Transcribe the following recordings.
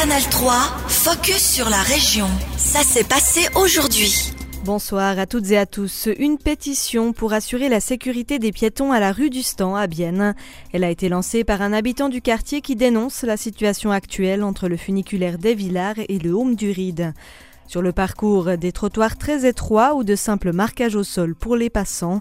Canal 3, focus sur la région. Ça s'est passé aujourd'hui. Bonsoir à toutes et à tous. Une pétition pour assurer la sécurité des piétons à la rue du Stand à Bienne. Elle a été lancée par un habitant du quartier qui dénonce la situation actuelle entre le funiculaire des Villars et le Home du Ride. Sur le parcours, des trottoirs très étroits ou de simples marquages au sol pour les passants.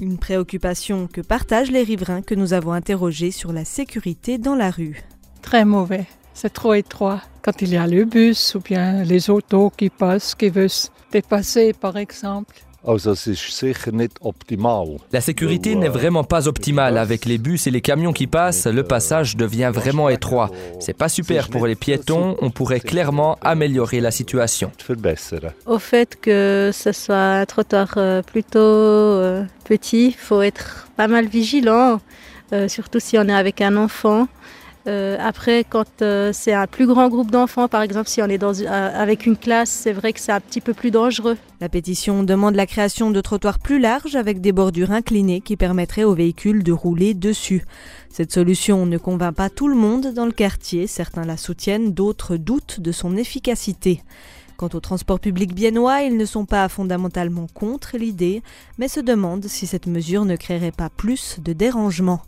Une préoccupation que partagent les riverains que nous avons interrogés sur la sécurité dans la rue. Très mauvais. C'est trop étroit. Quand il y a le bus ou bien les autos qui passent, qui veulent dépasser par exemple. La sécurité n'est vraiment pas optimale. Avec les bus et les camions qui passent, le passage devient vraiment étroit. C'est pas super pour les piétons. On pourrait clairement améliorer la situation. Au fait que ce soit un trottoir euh, plutôt euh, petit, il faut être pas mal vigilant, euh, surtout si on est avec un enfant. Euh, après, quand euh, c'est un plus grand groupe d'enfants, par exemple, si on est dans, euh, avec une classe, c'est vrai que c'est un petit peu plus dangereux. La pétition demande la création de trottoirs plus larges avec des bordures inclinées qui permettraient aux véhicules de rouler dessus. Cette solution ne convainc pas tout le monde dans le quartier. Certains la soutiennent, d'autres doutent de son efficacité. Quant au transport public biennois, ils ne sont pas fondamentalement contre l'idée, mais se demandent si cette mesure ne créerait pas plus de dérangements.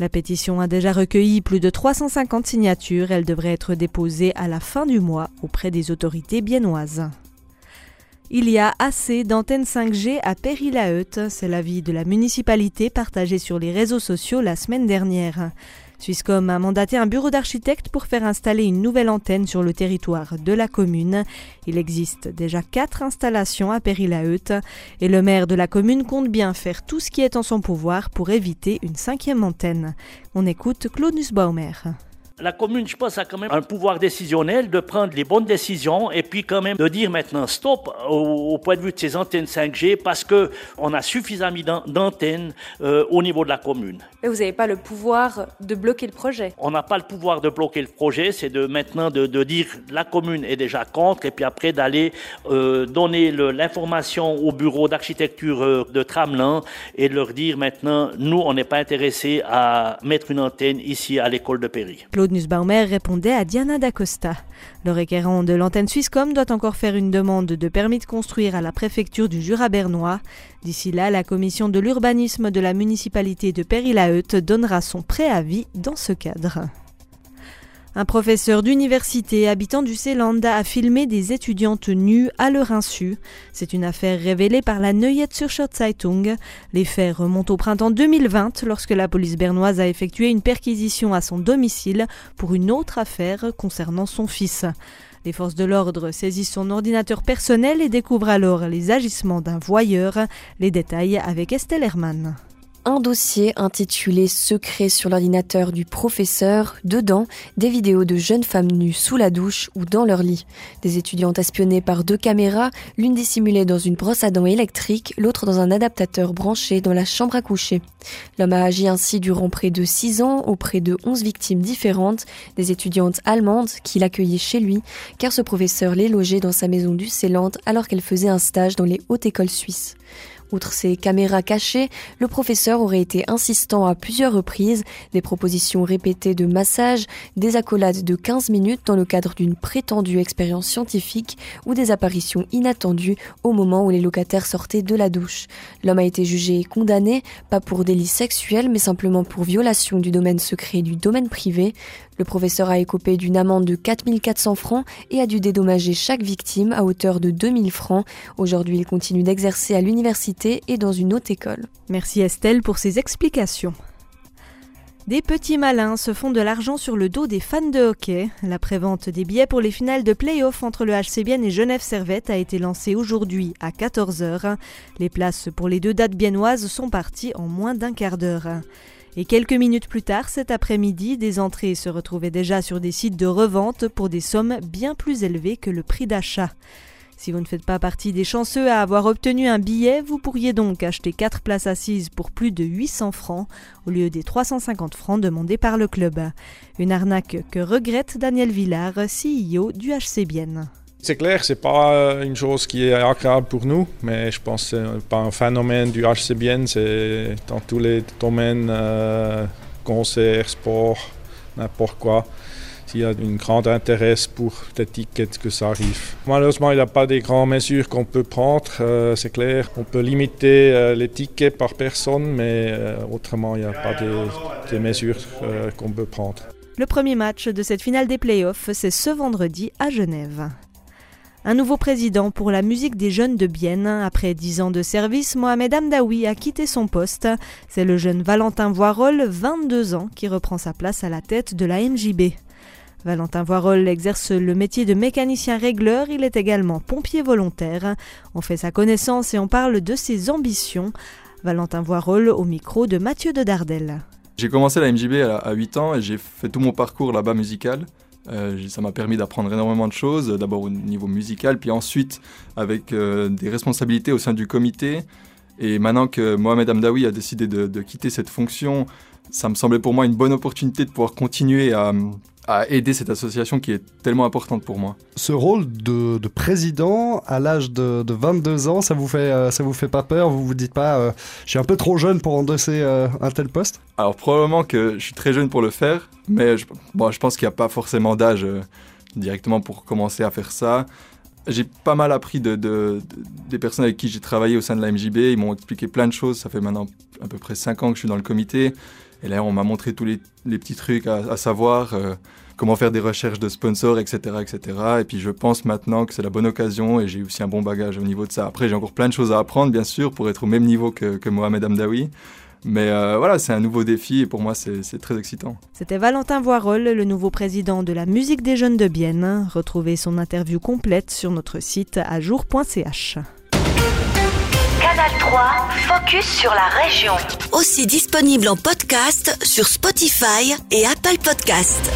La pétition a déjà recueilli plus de 350 signatures. Elle devrait être déposée à la fin du mois auprès des autorités biennoises. Il y a assez d'antennes 5G à Péry-la-Heute. C'est l'avis de la municipalité partagé sur les réseaux sociaux la semaine dernière. Swisscom a mandaté un bureau d'architectes pour faire installer une nouvelle antenne sur le territoire de la commune. Il existe déjà quatre installations à Péry-la-Heute et le maire de la commune compte bien faire tout ce qui est en son pouvoir pour éviter une cinquième antenne. On écoute Claude Nussbaumer la commune, je pense, a quand même un pouvoir décisionnel de prendre les bonnes décisions et puis quand même de dire maintenant stop au, point de vue de ces antennes 5G parce que on a suffisamment d'antennes euh, au niveau de la commune. Mais vous n'avez pas le pouvoir de bloquer le projet. On n'a pas le pouvoir de bloquer le projet, c'est de maintenant de, de, dire la commune est déjà contre et puis après d'aller euh, donner l'information au bureau d'architecture euh, de Tramelin et de leur dire maintenant nous on n'est pas intéressé à mettre une antenne ici à l'école de Péry. Nussbaumer répondait à Diana D'Acosta. Le requérant de l'antenne Swisscom doit encore faire une demande de permis de construire à la préfecture du Jura bernois. D'ici là, la commission de l'urbanisme de la municipalité de Péry-la-Heute donnera son préavis dans ce cadre. Un professeur d'université habitant du Seeland a filmé des étudiantes nues à leur insu. C'est une affaire révélée par la Neuet-Zürcher Zeitung. Les faits remontent au printemps 2020 lorsque la police bernoise a effectué une perquisition à son domicile pour une autre affaire concernant son fils. Les forces de l'ordre saisissent son ordinateur personnel et découvrent alors les agissements d'un voyeur. Les détails avec Estelle Hermann un dossier intitulé Secret sur l'ordinateur du professeur, dedans des vidéos de jeunes femmes nues sous la douche ou dans leur lit, des étudiantes espionnées par deux caméras, l'une dissimulée dans une brosse à dents électrique, l'autre dans un adaptateur branché dans la chambre à coucher. L'homme a agi ainsi durant près de six ans auprès de onze victimes différentes, des étudiantes allemandes qu'il accueillait chez lui, car ce professeur les logeait dans sa maison du Céland alors qu'elle faisait un stage dans les hautes écoles suisses. Outre ses caméras cachées, le professeur aurait été insistant à plusieurs reprises, des propositions répétées de massage, des accolades de 15 minutes dans le cadre d'une prétendue expérience scientifique ou des apparitions inattendues au moment où les locataires sortaient de la douche. L'homme a été jugé et condamné, pas pour délit sexuel, mais simplement pour violation du domaine secret du domaine privé. Le professeur a écopé d'une amende de 4400 francs et a dû dédommager chaque victime à hauteur de 2000 francs. Aujourd'hui, il continue d'exercer à l'université et dans une haute école. Merci Estelle pour ces explications. Des petits malins se font de l'argent sur le dos des fans de hockey. La prévente des billets pour les finales de play-off entre le HC et Genève Servette a été lancée aujourd'hui à 14h. Les places pour les deux dates biennoises sont parties en moins d'un quart d'heure. Et quelques minutes plus tard, cet après-midi, des entrées se retrouvaient déjà sur des sites de revente pour des sommes bien plus élevées que le prix d'achat. Si vous ne faites pas partie des chanceux à avoir obtenu un billet, vous pourriez donc acheter 4 places assises pour plus de 800 francs au lieu des 350 francs demandés par le club. Une arnaque que regrette Daniel Villard, CEO du HC Bienne. C'est clair, c'est pas euh, une chose qui est agréable pour nous, mais je pense que c'est pas un phénomène du HCBN, c'est dans tous les domaines, euh, concerts, sport, n'importe quoi. S'il y a un grand intérêt pour l'étiquette que ça arrive. Malheureusement, il n'y a pas des grandes mesures qu'on peut prendre, euh, c'est clair. On peut limiter euh, les tickets par personne, mais euh, autrement, il n'y a pas de, mesures qu'on peut prendre. Le premier match de cette finale des playoffs, c'est ce vendredi à Genève. Un nouveau président pour la musique des jeunes de Bienne. Après dix ans de service, Mohamed Amdaoui a quitté son poste. C'est le jeune Valentin Voirol, 22 ans, qui reprend sa place à la tête de la MJB. Valentin Voirol exerce le métier de mécanicien régleur, il est également pompier volontaire. On fait sa connaissance et on parle de ses ambitions. Valentin Voirol au micro de Mathieu de Dardel. J'ai commencé la MJB à 8 ans et j'ai fait tout mon parcours là-bas musical. Euh, ça m'a permis d'apprendre énormément de choses, d'abord au niveau musical, puis ensuite avec euh, des responsabilités au sein du comité. Et maintenant que Mohamed Amdaoui a décidé de quitter cette fonction, ça me semblait pour moi une bonne opportunité de pouvoir continuer à, à aider cette association qui est tellement importante pour moi. Ce rôle de, président à l'âge de, 22 ans, ça vous fait euh, ça vous fait pas peur? Vous vous dites pas, euh, je suis un peu trop jeune pour endosser euh, un tel poste? Alors probablement que je suis très jeune pour le faire, mais je, bon, je pense qu'il n'y a pas forcément d'âge directement pour commencer à faire ça. J'ai pas mal appris de, des personnes avec qui j'ai travaillé au sein de la MJB. Ils m'ont expliqué plein de choses. Ça fait maintenant à peu près 5 ans que je suis dans le comité. Et là, on m'a montré tous les, petits trucs à, savoir, euh, comment faire des recherches de sponsors, etc., etc. Et puis, je pense maintenant que c'est la bonne occasion et j'ai aussi un bon bagage au niveau de ça. Après, j'ai encore plein de choses à apprendre, bien sûr, pour être au même niveau que, Mohamed Amdaoui. Mais euh, voilà, c'est un nouveau défi et pour moi, c'est très excitant. C'était Valentin Voirol, le nouveau président de la musique des jeunes de Bienne. Retrouvez son interview complète sur notre site ajour.ch. Canal 3, focus sur la région. Aussi disponible en podcast sur Spotify et Apple Podcast.